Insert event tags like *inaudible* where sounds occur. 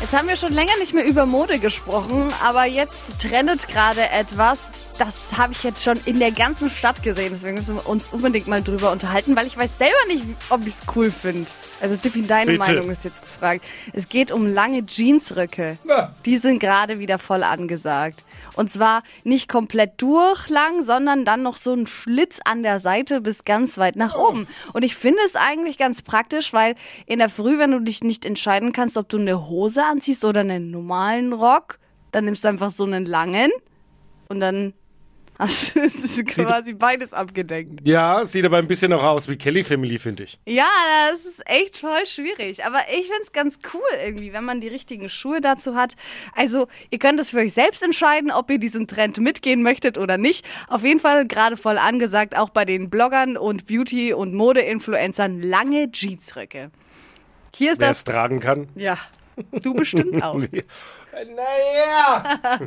Jetzt haben wir schon länger nicht mehr über Mode gesprochen, aber jetzt trendet gerade etwas. Das habe ich jetzt schon in der ganzen Stadt gesehen. Deswegen müssen wir uns unbedingt mal drüber unterhalten, weil ich weiß selber nicht, ob ich es cool finde. Also Dippi, deine Bitte. Meinung ist jetzt gefragt. Es geht um lange Jeansröcke. Na. Die sind gerade wieder voll angesagt. Und zwar nicht komplett durchlang, sondern dann noch so ein Schlitz an der Seite bis ganz weit nach oben. Und ich finde es eigentlich ganz praktisch, weil in der Früh, wenn du dich nicht entscheiden kannst, ob du eine Hose anziehst oder einen normalen Rock, dann nimmst du einfach so einen langen und dann hast du *laughs* quasi beides abgedeckt. Ja, sieht aber ein bisschen noch aus wie Kelly Family, finde ich. Ja, das ist echt voll schwierig. Aber ich find's ganz cool irgendwie, wenn man die richtigen Schuhe dazu hat. Also, ihr könnt es für euch selbst entscheiden, ob ihr diesen Trend mitgehen möchtet oder nicht. Auf jeden Fall gerade voll angesagt, auch bei den Bloggern und Beauty- und Mode-Influencern, lange Jeansröcke. Hier ist Wer es das. tragen kann. Ja, du bestimmt *laughs* auch. naja. *laughs*